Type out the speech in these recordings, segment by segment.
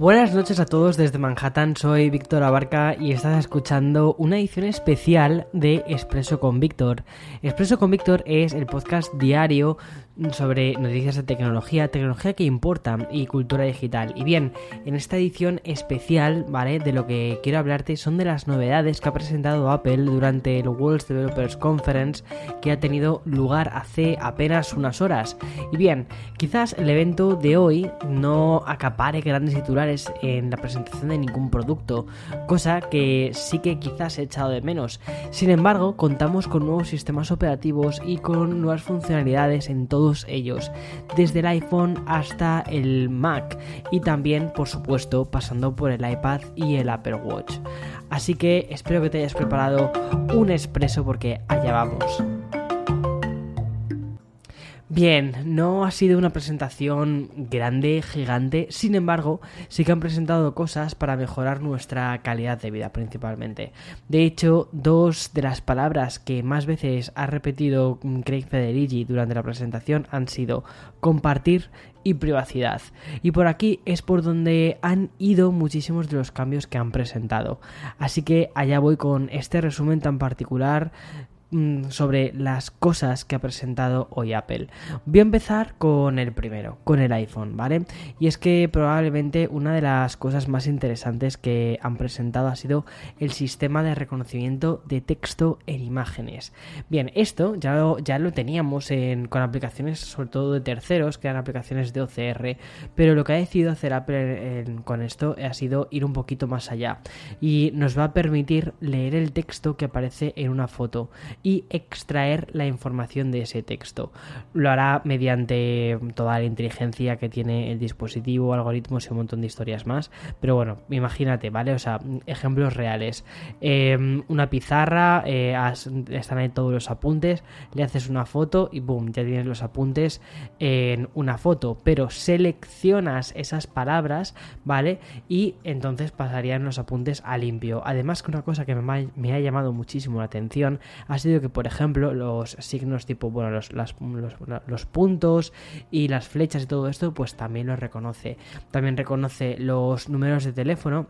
Buenas noches a todos desde Manhattan, soy Víctor Abarca y estás escuchando una edición especial de Expreso con Víctor. Expreso con Víctor es el podcast diario sobre noticias de tecnología, tecnología que importa y cultura digital. Y bien, en esta edición especial, ¿vale? De lo que quiero hablarte son de las novedades que ha presentado Apple durante el World Developers Conference que ha tenido lugar hace apenas unas horas. Y bien, quizás el evento de hoy no acapare grandes titulares en la presentación de ningún producto, cosa que sí que quizás he echado de menos. Sin embargo, contamos con nuevos sistemas operativos y con nuevas funcionalidades en todo ellos, desde el iPhone hasta el Mac y también, por supuesto, pasando por el iPad y el Apple Watch. Así que espero que te hayas preparado un expreso porque allá vamos. Bien, no ha sido una presentación grande, gigante, sin embargo, sí que han presentado cosas para mejorar nuestra calidad de vida principalmente. De hecho, dos de las palabras que más veces ha repetido Craig Federici durante la presentación han sido compartir y privacidad. Y por aquí es por donde han ido muchísimos de los cambios que han presentado. Así que allá voy con este resumen tan particular sobre las cosas que ha presentado hoy Apple. Voy a empezar con el primero, con el iPhone, ¿vale? Y es que probablemente una de las cosas más interesantes que han presentado ha sido el sistema de reconocimiento de texto en imágenes. Bien, esto ya lo, ya lo teníamos con aplicaciones sobre todo de terceros, que eran aplicaciones de OCR, pero lo que ha decidido hacer Apple con esto ha sido ir un poquito más allá y nos va a permitir leer el texto que aparece en una foto y extraer la información de ese texto. Lo hará mediante toda la inteligencia que tiene el dispositivo, algoritmos y un montón de historias más. Pero bueno, imagínate, ¿vale? O sea, ejemplos reales. Em, una pizarra, eh, están ahí todos los apuntes, le haces una foto y boom, ya tienes los apuntes en una foto. Pero seleccionas esas palabras, ¿vale? Y entonces pasarían los apuntes a limpio. Además que una cosa que me, me ha llamado muchísimo la atención ha sido que, por ejemplo, los signos tipo, bueno, los, los, puntos y las flechas y todo esto, pues también los reconoce. También reconoce los números de teléfono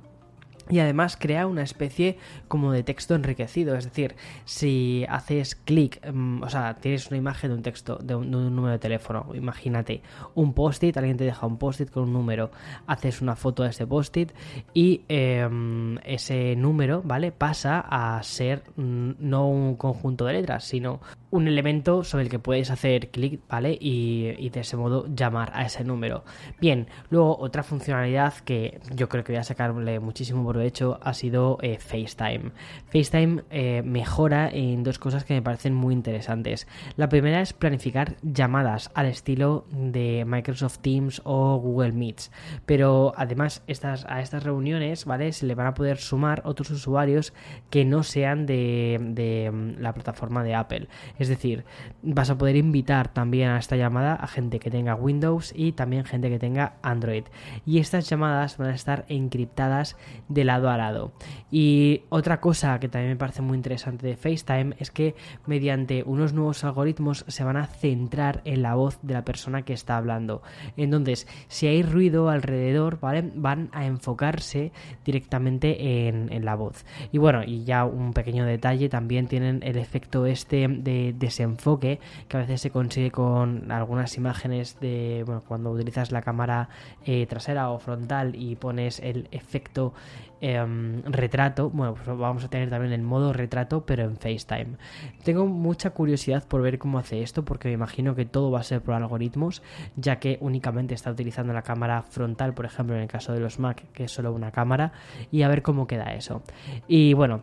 y además crea una especie como de texto enriquecido. Es decir, si haces clic, mm, o sea, tienes una imagen de un texto, de un, número de teléfono, imagínate un post-it, alguien te deja un post-it con un número, haces una foto de ese post-it y em, ese número, ¿vale? Pasa a ser mm, no un conjunto de letras, sino un elemento sobre el que puedes hacer clic, ¿vale? Y, de ese modo llamar a ese número. Bien, luego otra funcionalidad que yo creo que voy a sacarle muchísimo por hecho ha sido eh, FaceTime. FaceTime eh, mejora en dos cosas que me parecen muy interesantes. La primera es planificar llamadas al estilo de Microsoft Teams o Google Meets. Pero además estas, a estas reuniones, ¿vale? Se le van a poder sumar otros usuarios que no sean de, de mm, la plataforma de Apple. Es decir, vas a poder invitar también a esta llamada a gente que tenga Windows y también gente que tenga Android. Y estas llamadas van a estar encriptadas de lado a lado. Y otra cosa que también me parece muy interesante de FaceTime es que mediante unos nuevos algoritmos se van a centrar en la voz de la persona que está hablando. Entonces, si hay ruido alrededor, ¿vale? Van a enfocarse directamente en, en la voz. Y bueno, y ya un pequeño detalle, también tienen el efecto este de desenfoque que a veces se consigue con algunas imágenes de bueno, cuando utilizas la cámara eh, trasera o frontal y pones el efecto em, retrato. Bueno, pues vamos a tener también el modo retrato, pero en FaceTime. Tengo mucha curiosidad por ver cómo hace esto, porque me imagino que todo va a ser por algoritmos, ya que únicamente está utilizando la cámara frontal, por ejemplo, en el caso de los Mac, que es solo una cámara, y a ver cómo queda eso. Y bueno,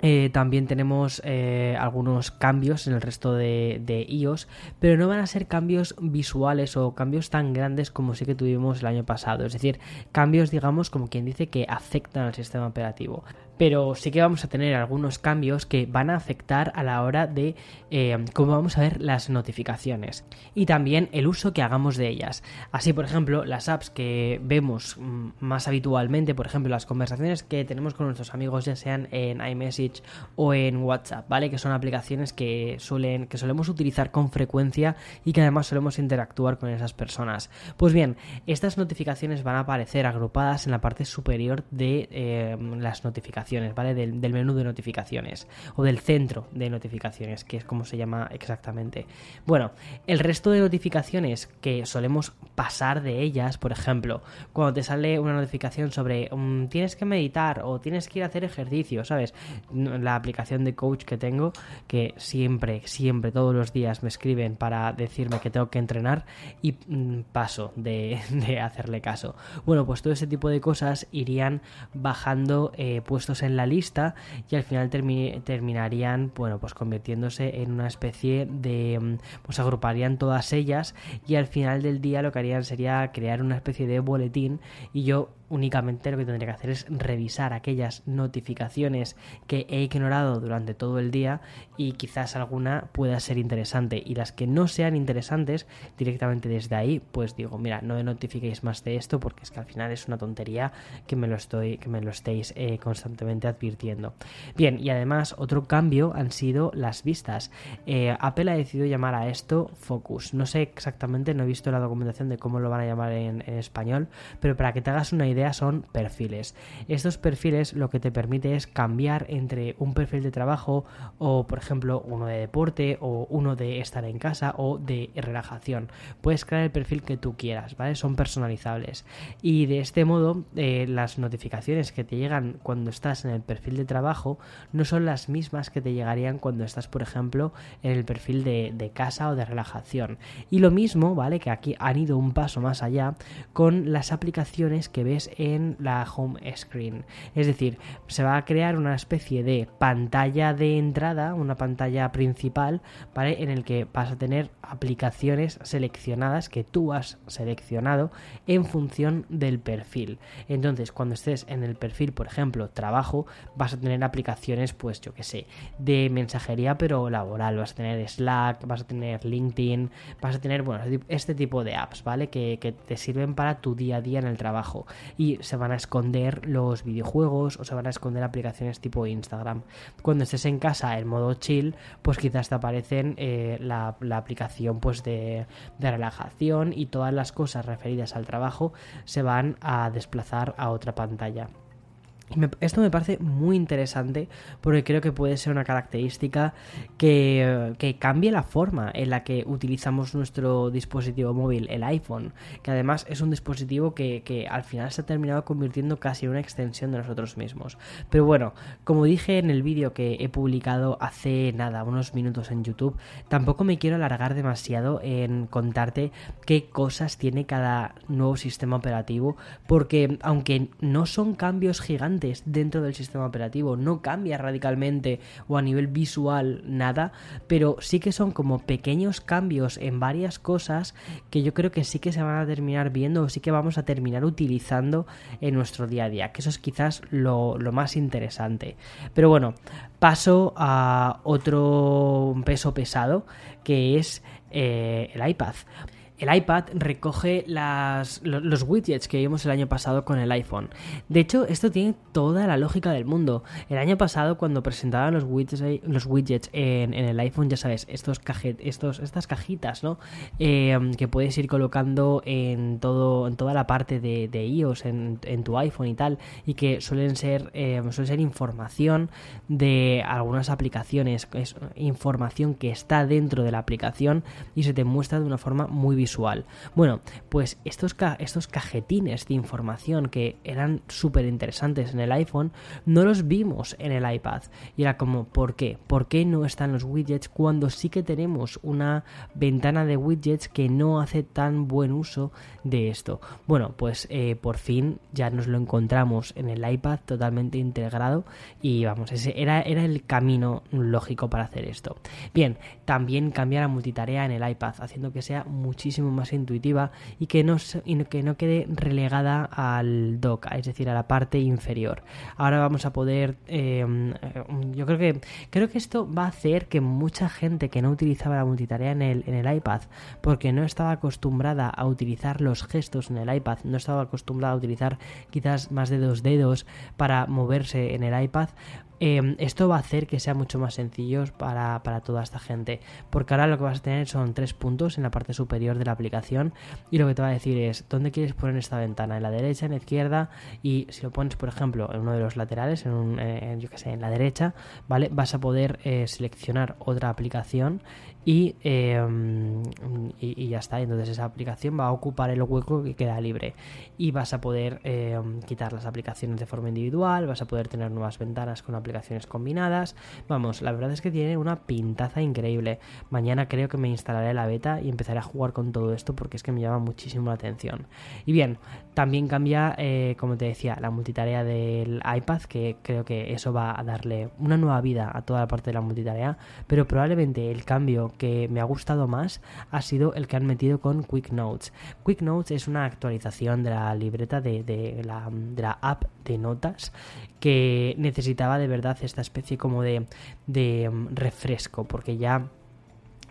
eh, también tenemos eh, algunos cambios en el resto de, de, iOS, pero no van a ser cambios visuales o cambios tan grandes como sí que tuvimos el año pasado. Es decir, cambios, digamos, como quien dice que afectan al sistema operativo pero sí que vamos a tener algunos cambios que van a afectar a la hora de eh, cómo vamos a ver las notificaciones y también el uso que hagamos de ellas. Así, por ejemplo, las apps que vemos mm, más habitualmente, por ejemplo, las conversaciones que tenemos con nuestros amigos, ya sean en iMessage o en WhatsApp, ¿vale? Que son aplicaciones que suelen que solemos utilizar con frecuencia y que además solemos interactuar con esas personas. Pues bien, estas notificaciones van a aparecer agrupadas en la parte superior de eh, las notificaciones, ¿vale? Del, menú de notificaciones o del centro de notificaciones, que es como se llama exactamente. Bueno, el resto de notificaciones que solemos pasar de ellas, por ejemplo, cuando te sale una notificación sobre um, tienes que meditar o tienes que ir a hacer ejercicio, ¿sabes? La aplicación de coach que tengo, que siempre, siempre, todos los días me escriben para decirme que tengo que entrenar y mm, paso de, hacerle caso. Bueno, pues todo ese tipo de cosas irían bajando eh, puestos en la lista y al final terminarían, bueno, pues convirtiéndose en una especie de, mm, pues agruparían todas ellas y al final del día lo que harían sería crear una especie de boletín y yo únicamente lo que tendría que hacer es revisar aquellas notificaciones que he ignorado durante todo el día y quizás alguna pueda ser interesante. Y las que no sean interesantes directamente desde ahí pues digo mira no me notifiquéis más de esto porque es que al final es una tontería que me lo estoy que me lo estéis eh, constantemente advirtiendo bien y además otro cambio han sido las vistas. Eh, Apple ha decidido llamar a esto focus. No sé exactamente no he visto la documentación de cómo lo van a llamar en, en español pero para que te hagas una idea son perfiles. Estos perfiles lo que te permite es cambiar entre un perfil de trabajo o, por ejemplo, uno de deporte o uno de estar en casa o de relajación. Puedes crear el perfil que tú quieras, ¿vale? Son personalizables. Y de este modo, eh, las notificaciones que te llegan cuando estás en el perfil de trabajo no son las mismas que te llegarían cuando estás, por ejemplo, en el perfil de, de casa o de relajación. Y lo mismo, ¿vale? Que aquí han ido un paso más allá con las aplicaciones que ves en la home screen. Es decir, se va a crear una especie de pantalla de entrada, una pantalla principal, ¿vale? En el que vas a tener aplicaciones seleccionadas que tú has seleccionado en función del perfil. Entonces, cuando estés en el perfil, por ejemplo, trabajo, vas a tener aplicaciones, pues yo que sé, de mensajería pero laboral. Vas a tener Slack, vas a tener LinkedIn, vas a tener, bueno, este tipo de apps, ¿vale? Que, que te sirven para tu día a día en el trabajo y se van a esconder los videojuegos o se van a esconder aplicaciones tipo Instagram. Cuando estés en casa en modo chill, pues quizás te aparecen eh, la, aplicación pues de, de relajación y todas las cosas referidas al trabajo se van a desplazar a otra pantalla esto me parece muy interesante porque creo que puede ser una característica que, cambie la forma en la que utilizamos nuestro dispositivo móvil, el iPhone, que además es un dispositivo que, al final se ha terminado convirtiendo casi en una extensión de nosotros mismos. Pero bueno, como dije en el vídeo que he publicado hace nada, unos minutos en YouTube, tampoco me quiero alargar demasiado en contarte qué cosas tiene cada nuevo sistema operativo, porque aunque no son cambios gigantes, dentro del sistema operativo. No cambia radicalmente o a nivel visual nada, pero sí que son como pequeños cambios en varias cosas que yo creo que sí que se van a terminar viendo o sí que vamos a terminar utilizando en nuestro día a día, que eso es quizás lo, más interesante. Pero bueno, paso a otro peso pesado que es eh, el iPad el iPad recoge las, los widgets que vimos el año pasado con el iPhone. De hecho, esto tiene toda la lógica del mundo. El año pasado, cuando presentaban los widgets, los widgets en, el iPhone, ya sabes, estos, cajet, estos estas cajitas, ¿no? Em, que puedes ir colocando en, todo, en toda la parte de, iOS, en, tu iPhone y tal, y que suelen ser, em, suelen ser información de algunas aplicaciones, es información que está dentro de la aplicación y se te muestra de una forma muy visual bueno, pues estos, estos cajetines de información que eran súper interesantes en el iPhone, no los vimos en el iPad. Y era como, ¿por qué? ¿Por qué no están los widgets cuando sí que tenemos una ventana de widgets que no hace tan buen uso de esto? Bueno, pues eh, por fin ya nos lo encontramos en el iPad totalmente integrado y vamos, ese era, era el camino lógico para hacer esto. Bien, también cambia la multitarea en el iPad, haciendo que sea muchísimo más intuitiva y que no, que no quede relegada al dock, es decir, a la parte inferior. Ahora vamos a poder, em, yo creo que creo que esto va a hacer que mucha gente que no utilizaba la multitarea en el, en el iPad, porque no estaba acostumbrada a utilizar los gestos en el iPad, no estaba acostumbrada a utilizar quizás más de dos dedos para moverse en el iPad, Em, esto va a hacer que sea mucho más sencillo para, para, toda esta gente, porque ahora lo que vas a tener son tres puntos en la parte superior de la aplicación. Y lo que te va a decir es dónde quieres poner esta ventana, en la derecha, en la izquierda y si lo pones, por ejemplo, en uno de los laterales, en, un, eh, yo que sé, en la derecha, ¿vale? Vas a poder eh, seleccionar otra aplicación em, y, y, ya está. Entonces esa aplicación va a ocupar el hueco que queda libre. Y vas a poder em, quitar las aplicaciones de forma individual, vas a poder tener nuevas ventanas con aplicaciones combinadas. Vamos, la verdad es que tiene una pintaza increíble. Mañana creo que me instalaré la beta y empezaré a jugar con todo esto porque es que me llama muchísimo la atención. Y bien, también cambia, eh, como te decía, la multitarea del iPad, que creo que eso va a darle una nueva vida a toda la parte de la multitarea, pero probablemente el cambio que me ha gustado más ha sido el que han metido con Quick Notes. Quick Notes es una actualización de la libreta de, la, de la app de notas que necesitaba de verdad esta especie como de, de mm, refresco, porque ya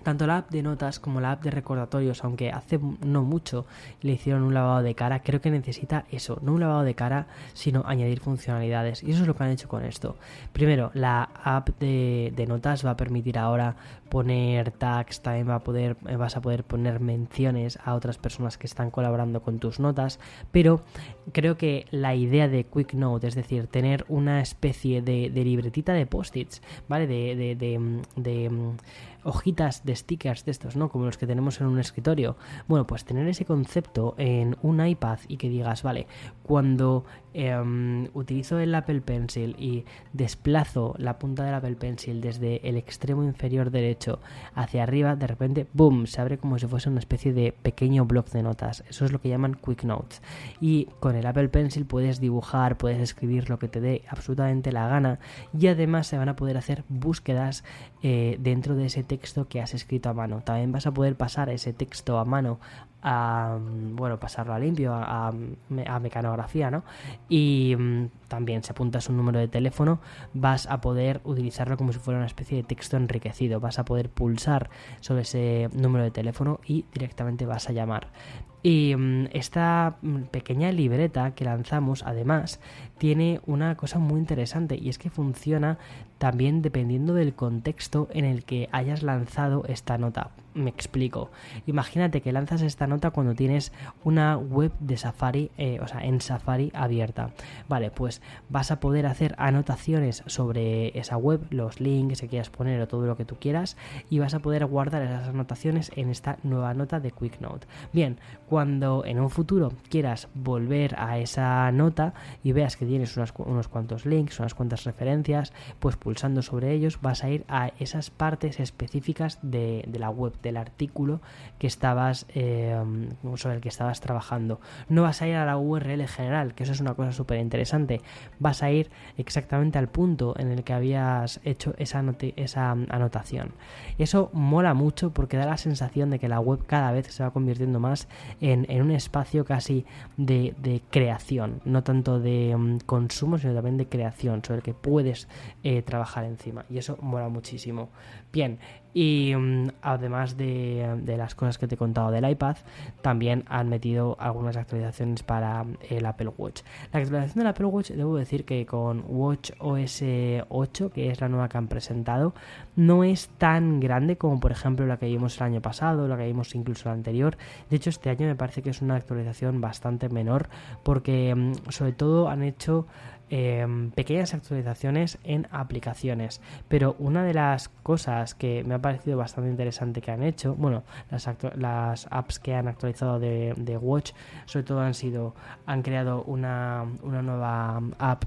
tanto la app de notas como la app de recordatorios, aunque hace no mucho le hicieron un lavado de cara, creo que necesita eso, no un lavado de cara, sino añadir funcionalidades. Y eso es lo que han hecho con esto. Primero, la app de, notas va a permitir ahora poner tags, también va a poder, eh, vas a poder poner menciones a otras personas que están colaborando con tus notas, pero creo que la idea de Quick Note, es decir, tener una especie de, libretita de post-its, ¿vale? de, de, de hojitas de stickers de estos, ¿no? Como los que tenemos en un escritorio. Bueno, pues tener ese concepto en un iPad y que digas, vale, cuando Em, utilizo el Apple Pencil y desplazo la punta del Apple Pencil desde el extremo inferior derecho hacia arriba, de repente, ¡boom!, se abre como si fuese una especie de pequeño bloc de notas. Eso es lo que llaman Quick Notes. Y con el Apple Pencil puedes dibujar, puedes escribir lo que te dé absolutamente la gana y además se van a poder hacer búsquedas eh, dentro de ese texto que has escrito a mano. También vas a poder pasar ese texto a mano a, bueno, pasarlo a limpio, a, a, mecanografía, ¿no? Y mm, también si apuntas un número de teléfono vas a poder utilizarlo como si fuera una especie de texto enriquecido, vas a poder pulsar sobre ese número de teléfono y directamente vas a llamar. Y mm, esta mm, pequeña libreta que lanzamos, además, tiene una cosa muy interesante y es que funciona también dependiendo del contexto en el que hayas lanzado esta nota. Me explico. Imagínate que lanzas esta nota cuando tienes una web de Safari, eh, o sea, en Safari abierta. Vale, pues vas a poder hacer anotaciones sobre esa web, los links que quieras poner o todo lo que tú quieras, y vas a poder guardar esas anotaciones en esta nueva nota de QuickNote. Bien, cuando en un futuro quieras volver a esa nota y veas que tienes unos cuantos links, unas cuantas referencias, pues pulsando sobre ellos vas a ir a esas partes específicas de, la web, del artículo que estabas eh, sobre el que estabas trabajando. No vas a ir a la URL general, que eso es una cosa súper interesante. Vas a ir exactamente al punto en el que habías hecho esa, esa anotación. Eso mola mucho porque da la sensación de que la web cada vez se va convirtiendo más en, un espacio casi de, creación, no tanto de mm, consumo, sino también de creación, sobre el que puedes eh, trabajar trabajar encima y eso mola muchísimo. Bien, y mm, además de, las cosas que te he contado del iPad, también han metido algunas actualizaciones para el Apple Watch. La actualización del Apple Watch, debo decir que con Watch OS 8, que es la nueva que han presentado, no es tan grande como por ejemplo la que vimos el año pasado, la que vimos incluso la anterior. De hecho, este año me parece que es una actualización bastante menor porque mm, sobre todo han hecho Em, pequeñas actualizaciones en aplicaciones. Pero una de las cosas que me ha parecido bastante interesante que han hecho, bueno, las, apps que han actualizado de, Watch, sobre todo han sido, han creado una, una nueva app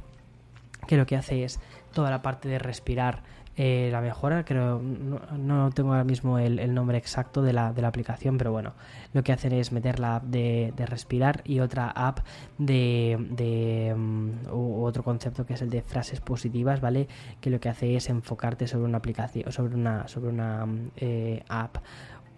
que lo que hace es toda la parte de respirar eh, la mejora, creo, no, tengo ahora mismo el, nombre exacto de la, de la, aplicación, pero bueno, lo que hacen es meter la app de, respirar y otra app de, de mm, otro concepto que es el de frases positivas, ¿vale? Que lo que hace es enfocarte sobre una aplicación, sobre una, sobre una mm, eh, app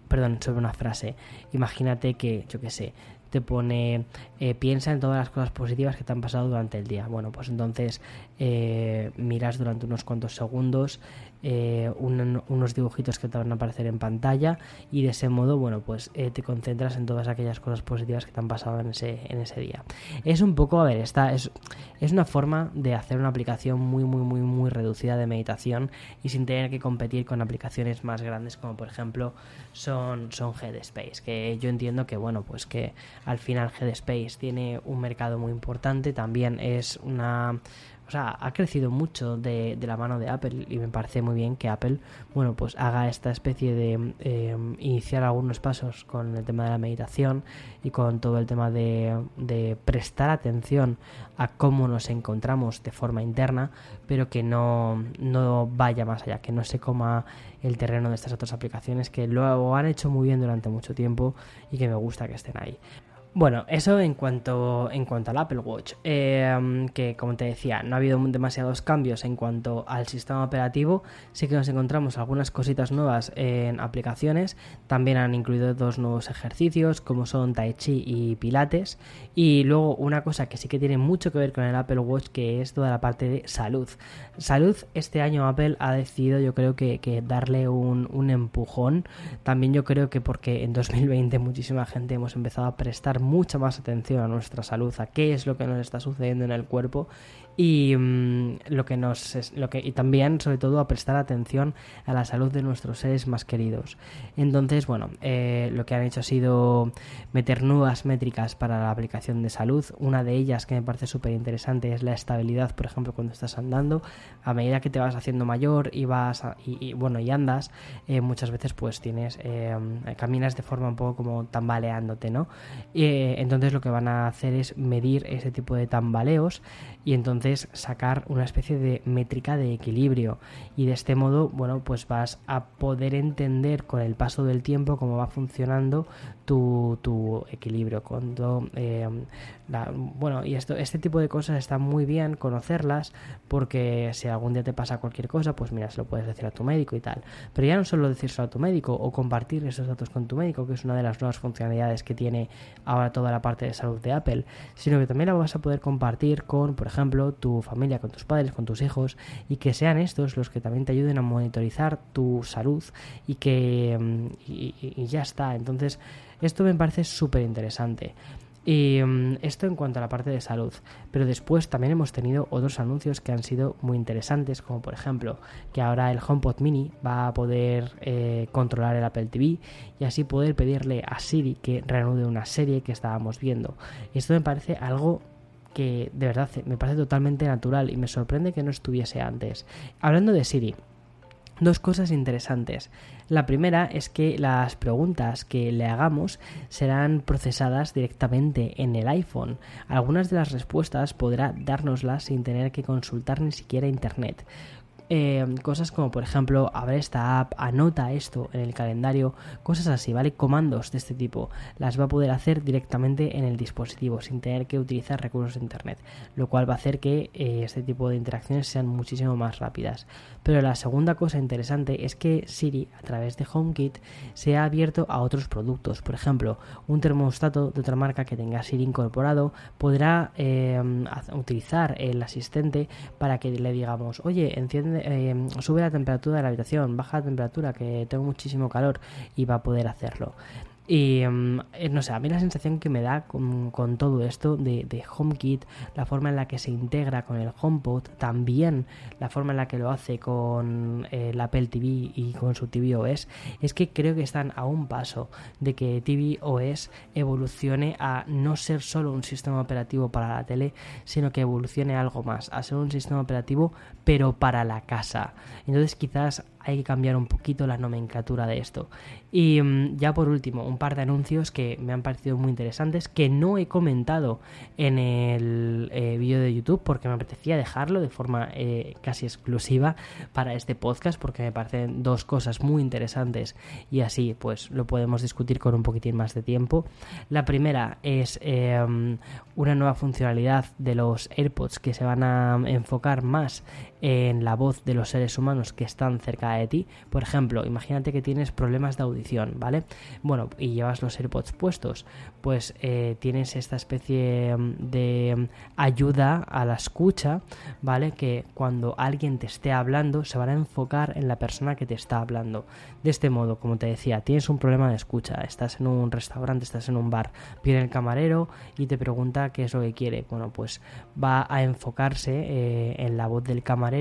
perdón, sobre una frase. Imagínate que, yo qué sé, te pone eh, piensa en todas las cosas positivas que te han pasado durante el día. Bueno, pues entonces eh, miras durante unos cuantos segundos eh, unos dibujitos que te van a aparecer en pantalla y de ese modo, bueno, pues eh, te concentras en todas aquellas cosas positivas que te han pasado en ese, en ese día. Es un poco, a ver, esta es, es una forma de hacer una aplicación muy, muy, muy, muy reducida de meditación y sin tener que competir con aplicaciones más grandes como por ejemplo son, son Headspace, que yo entiendo que, bueno, pues que al final Headspace tiene un mercado muy importante, también es una o sea, ha crecido mucho de, la mano de Apple y me parece muy bien que Apple, bueno, pues haga esta especie de eh, iniciar algunos pasos con el tema de la meditación y con todo el tema de, de prestar atención a cómo nos encontramos de forma interna, pero que no, no vaya más allá, que no se coma el terreno de estas otras aplicaciones que lo han hecho muy bien durante mucho tiempo y que me gusta que estén ahí. Bueno, eso en cuanto, en cuanto al Apple Watch, em, que como te decía, no ha habido demasiados cambios en cuanto al sistema operativo, sí que nos encontramos algunas cositas nuevas en aplicaciones, también han incluido dos nuevos ejercicios como son Tai Chi y Pilates, y luego una cosa que sí que tiene mucho que ver con el Apple Watch, que es toda la parte de salud. Salud, este año Apple ha decidido yo creo que, que darle un, un empujón, también yo creo que porque en 2020 muchísima gente hemos empezado a prestar mucha más atención a nuestra salud, a qué es lo que nos está sucediendo en el cuerpo y mm, lo que nos lo que y también sobre todo a prestar atención a la salud de nuestros seres más queridos. Entonces bueno eh, lo que han hecho ha sido meter nuevas métricas para la aplicación de salud. Una de ellas que me parece súper interesante es la estabilidad por ejemplo cuando estás andando. A medida que te vas haciendo mayor y vas y, bueno y andas eh, muchas veces pues tienes eh, caminas de forma un poco como tambaleándote no entonces lo que van a hacer es medir ese tipo de tambaleos y entonces sacar una especie de métrica de equilibrio. Y de este modo bueno pues vas a poder entender con el paso del tiempo cómo va funcionando tu, tu equilibrio. Cuando eh, bueno y esto este tipo de cosas está muy bien conocerlas porque si algún día te pasa cualquier cosa pues mira se lo puedes decir a tu médico y tal. Pero ya no solo decírselo a tu médico o compartir esos datos con tu médico que es una de las nuevas funcionalidades que tiene ahora toda la parte de salud de Apple sino que también la vas a poder compartir con por ejemplo, tu familia, con tus padres, con tus hijos, y que sean estos los que también te ayuden a monitorizar tu salud y que mm, y, ya está. Entonces, esto me parece súper interesante. Y mm, esto en cuanto a la parte de salud. Pero después también hemos tenido otros anuncios que han sido muy interesantes, como por ejemplo que ahora el HomePod Mini va a poder eh, controlar el Apple TV y así poder pedirle a Siri que reanude una serie que estábamos viendo. Esto me parece algo que de verdad me parece totalmente natural y me sorprende que no estuviese antes. Hablando de Siri, Dos cosas interesantes. La primera es que las preguntas que le hagamos serán procesadas directamente en el iPhone. Algunas de las respuestas podrá dárnoslas sin tener que consultar ni siquiera Internet. Eh, cosas como por ejemplo abre esta app, anota esto en el calendario, cosas así, ¿vale? Comandos de este tipo las va a poder hacer directamente en el dispositivo sin tener que utilizar recursos de internet, lo cual va a hacer que eh, este tipo de interacciones sean muchísimo más rápidas. Pero la segunda cosa interesante es que Siri a través de HomeKit se ha abierto a otros productos, por ejemplo, un termostato de otra marca que tenga Siri incorporado podrá eh, utilizar el asistente para que le digamos, oye, enciende eh, sube la temperatura de la habitación, baja la temperatura, que tengo muchísimo calor y va a poder hacerlo. Y mm, eh, no sé, a mí la sensación que me da con, todo esto de, HomeKit, la forma en la que se integra con el HomePod, también la forma en la que lo hace con eh, el Apple TV y con su tvOS, es que creo que están a un paso de que tvOS evolucione a no ser solo un sistema operativo para la tele, sino que evolucione algo más, a ser un sistema operativo pero para la casa. Entonces quizás hay que cambiar un poquito la nomenclatura de esto. Y mm, ya por último, un par de anuncios que me han parecido muy interesantes, que no he comentado en el eh, vídeo de YouTube porque me apetecía dejarlo de forma eh, casi exclusiva para este podcast porque me parecen dos cosas muy interesantes y así pues lo podemos discutir con un poquitín más de tiempo. La primera es em, una nueva funcionalidad de los AirPods que se van a enfocar más en la voz de los seres humanos que están cerca de ti. Por ejemplo, imagínate que tienes problemas de audición, ¿vale? Bueno, y llevas los AirPods puestos, pues eh, tienes esta especie mm, de mm, ayuda a la escucha, ¿vale? Que cuando alguien te esté hablando se van a enfocar en la persona que te está hablando. De este modo, como te decía, tienes un problema de escucha, estás en un restaurante, estás en un bar, viene el camarero y te pregunta qué es lo que quiere. Bueno, pues va a enfocarse eh, en la voz del camarero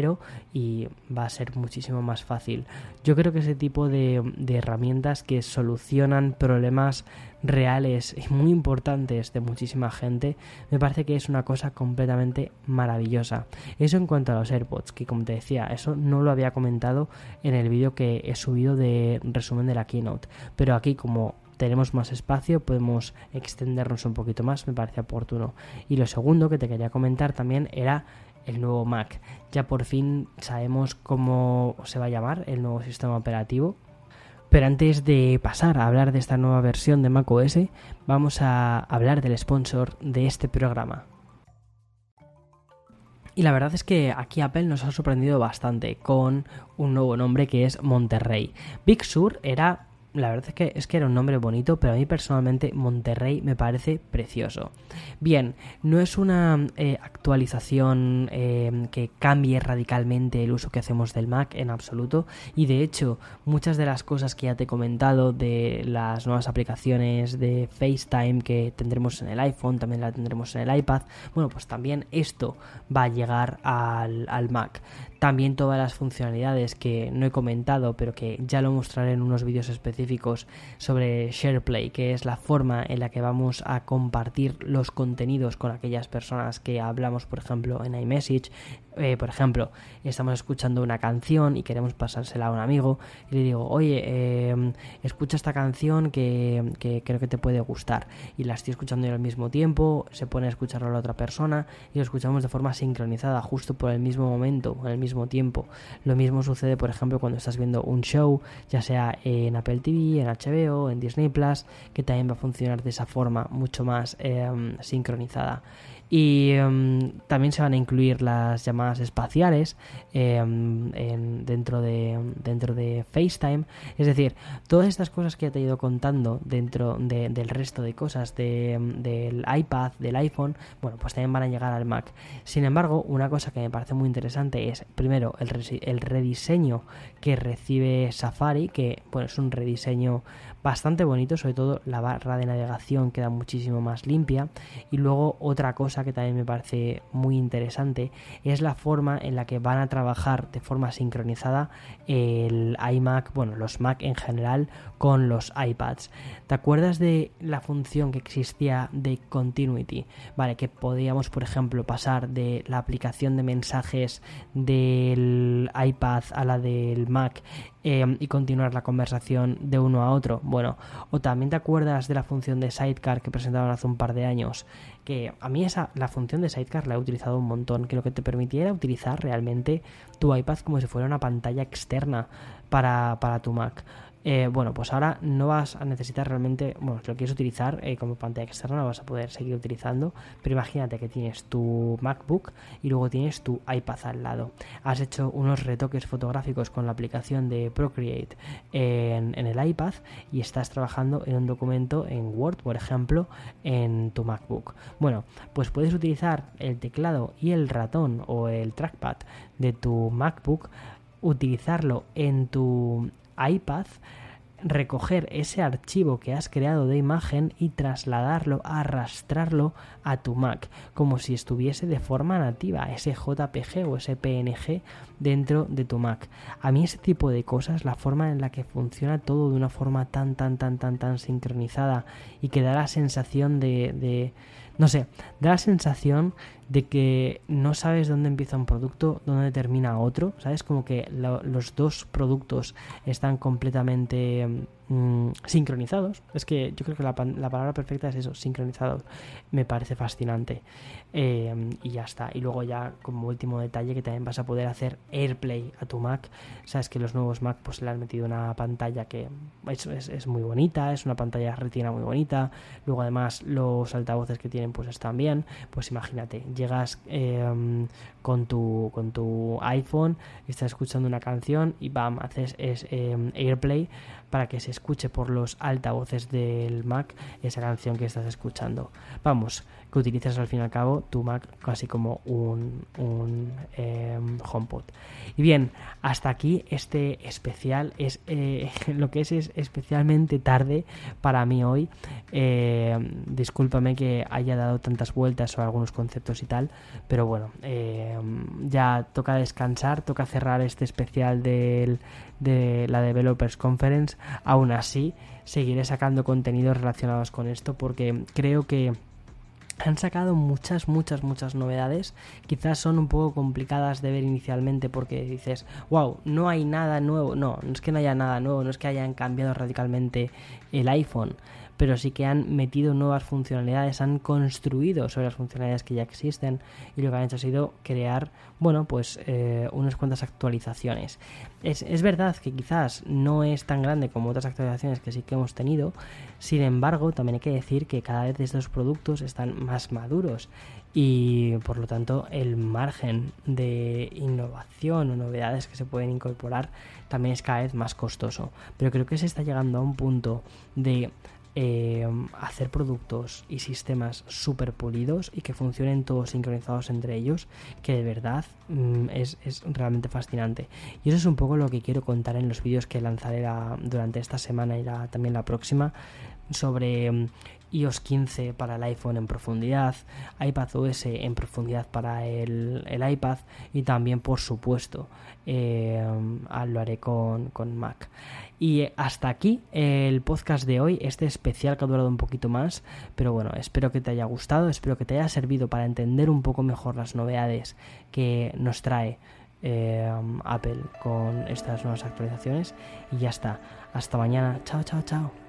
y va a ser muchísimo más fácil. Yo creo que ese tipo de, herramientas que solucionan problemas reales y muy importantes de muchísima gente, me parece que es una cosa completamente maravillosa. Eso en cuanto a los AirPods, que como te decía, eso no lo había comentado en el vídeo que he subido de resumen de la keynote, pero aquí como tenemos más espacio, podemos extendernos un poquito más, me parece oportuno. Y lo segundo que te quería comentar también era el nuevo Mac. Ya por fin sabemos cómo se va a llamar el nuevo sistema operativo. Pero antes de pasar a hablar de esta nueva versión de macOS, vamos a hablar del sponsor de este programa. Y la verdad es que aquí Apple nos ha sorprendido bastante con un nuevo nombre que es Monterrey. Big Sur era la verdad es que, es que era un nombre bonito, pero a mí personalmente Monterrey me parece precioso. Bien, no es una eh, actualización eh, que cambie radicalmente el uso que hacemos del Mac en absoluto, y de hecho, muchas de las cosas que ya te he comentado de las nuevas aplicaciones de FaceTime que tendremos en el iPhone, también la tendremos en el iPad, bueno, pues también esto va a llegar al, al Mac. También todas las funcionalidades que no he comentado, pero que ya lo mostraré en unos vídeos específicos sobre SharePlay, que es la forma en la que vamos a compartir los contenidos con aquellas personas que hablamos, por ejemplo, en iMessage, eh, por ejemplo, estamos escuchando una canción y queremos pasársela a un amigo y le digo, oye, eh, escucha esta canción que, creo que te puede gustar y la estoy escuchando yo al mismo tiempo, se pone a escucharlo a la otra persona y lo escuchamos de forma sincronizada, justo por el mismo momento, en el mismo tiempo. Lo mismo sucede, por ejemplo, cuando estás viendo un show, ya sea en Apple TV, en HBO, en Disney Plus, que también va a funcionar de esa forma mucho más eh, sincronizada. Y em, también se van a incluir las llamadas espaciales em, dentro, de, dentro de FaceTime. Es decir, todas estas cosas que te he ido contando dentro del resto de cosas del iPad, del iPhone, bueno, pues también van a llegar al Mac. Sin embargo, una cosa que me parece muy interesante es, primero, el, el rediseño que recibe Safari, que bueno, es un rediseño bastante bonito, sobre todo la barra de navegación queda muchísimo más limpia. Y luego otra cosa que también me parece muy interesante es la forma en la que van a trabajar de forma sincronizada el iMac, bueno, los Mac en general con los iPads. ¿Te acuerdas de la función que existía de continuity? Vale, que podíamos, por ejemplo, pasar de la aplicación de mensajes del iPad a la del Mac Em, y continuar la conversación de uno a otro. Bueno, o también te acuerdas de la función de Sidecar que presentaron hace un par de años, que a mí esa, la función de Sidecar la he utilizado un montón, que lo que te permitía era utilizar realmente tu iPad como si fuera una pantalla externa para, para tu Mac. Eh, bueno, pues ahora no vas a necesitar realmente, bueno, si lo quieres utilizar eh, como pantalla externa, lo vas a poder seguir utilizando, pero imagínate que tienes tu MacBook y luego tienes tu iPad al lado. Has hecho unos retoques fotográficos con la aplicación de Procreate en, en el iPad y estás trabajando en un documento en Word, por ejemplo, en tu MacBook. Bueno, pues puedes utilizar el teclado y el ratón o el trackpad de tu MacBook utilizarlo en tu iPad, recoger ese archivo que has creado de imagen y trasladarlo, arrastrarlo a tu Mac, como si estuviese de forma nativa, ese JPG o ese PNG dentro de tu Mac. A mí ese tipo de cosas, la forma en la que funciona todo de una forma tan, tan, tan, tan, tan sincronizada y que da la sensación de, no sé, da la sensación de que no sabes dónde empieza un producto, dónde termina otro, ¿sabes? Como que los dos productos están completamente mm, sincronizados. Es que yo creo que la, la, palabra perfecta es eso, sincronizados. Me parece fascinante. Eh, y ya está. Y luego ya como último detalle que también vas a poder hacer AirPlay a tu Mac. Sabes que los nuevos Mac pues le han metido una pantalla que es, es, muy bonita, es una pantalla retina muy bonita. Luego además los altavoces que tienen pues están bien. Pues imagínate, llegas eh, con, tu, con tu iPhone, estás escuchando una canción y bam, haces es, eh, AirPlay para que se escuche por los altavoces del Mac esa canción que estás escuchando. Vamos, que utilices al fin y al cabo tu Mac casi como un, un em, HomePod. Y bien, hasta aquí este especial. Es eh, lo que es, es especialmente tarde para mí hoy. Eh, discúlpame que haya dado tantas vueltas sobre algunos conceptos y tal, pero bueno, em, ya toca descansar, toca cerrar este especial del, de la Developers Conference. Aún así, seguiré sacando contenidos relacionados con esto porque creo que han sacado muchas, muchas, muchas novedades. Quizás son un poco complicadas de ver inicialmente porque dices, wow, no hay nada nuevo. No, no es que no haya nada nuevo, no es que hayan cambiado radicalmente el iPhone pero sí que han metido nuevas funcionalidades, han construido sobre las funcionalidades que ya existen y lo que han hecho ha sido crear, bueno, pues eh, unas cuantas actualizaciones. Es, es verdad que quizás no es tan grande como otras actualizaciones que sí que hemos tenido, sin embargo, también hay que decir que cada vez estos productos están más maduros y por lo tanto el margen de innovación o novedades que se pueden incorporar también es cada vez más costoso. Pero creo que se está llegando a un punto de eh, hacer productos y sistemas súper pulidos y que funcionen todos sincronizados entre ellos, que de verdad mm, es, realmente fascinante. Y eso es un poco lo que quiero contar en los vídeos que lanzaré durante esta semana y también la próxima sobre mm, iOS 15 para el iPhone en profundidad, iPadOS en profundidad para el, iPad y también por supuesto eh, lo haré con, con, Mac. Y hasta aquí el podcast de hoy, este especial que ha durado un poquito más, pero bueno, espero que te haya gustado, espero que te haya servido para entender un poco mejor las novedades que nos trae eh, Apple con estas nuevas actualizaciones y ya está. Hasta mañana. Chao, chao, chao.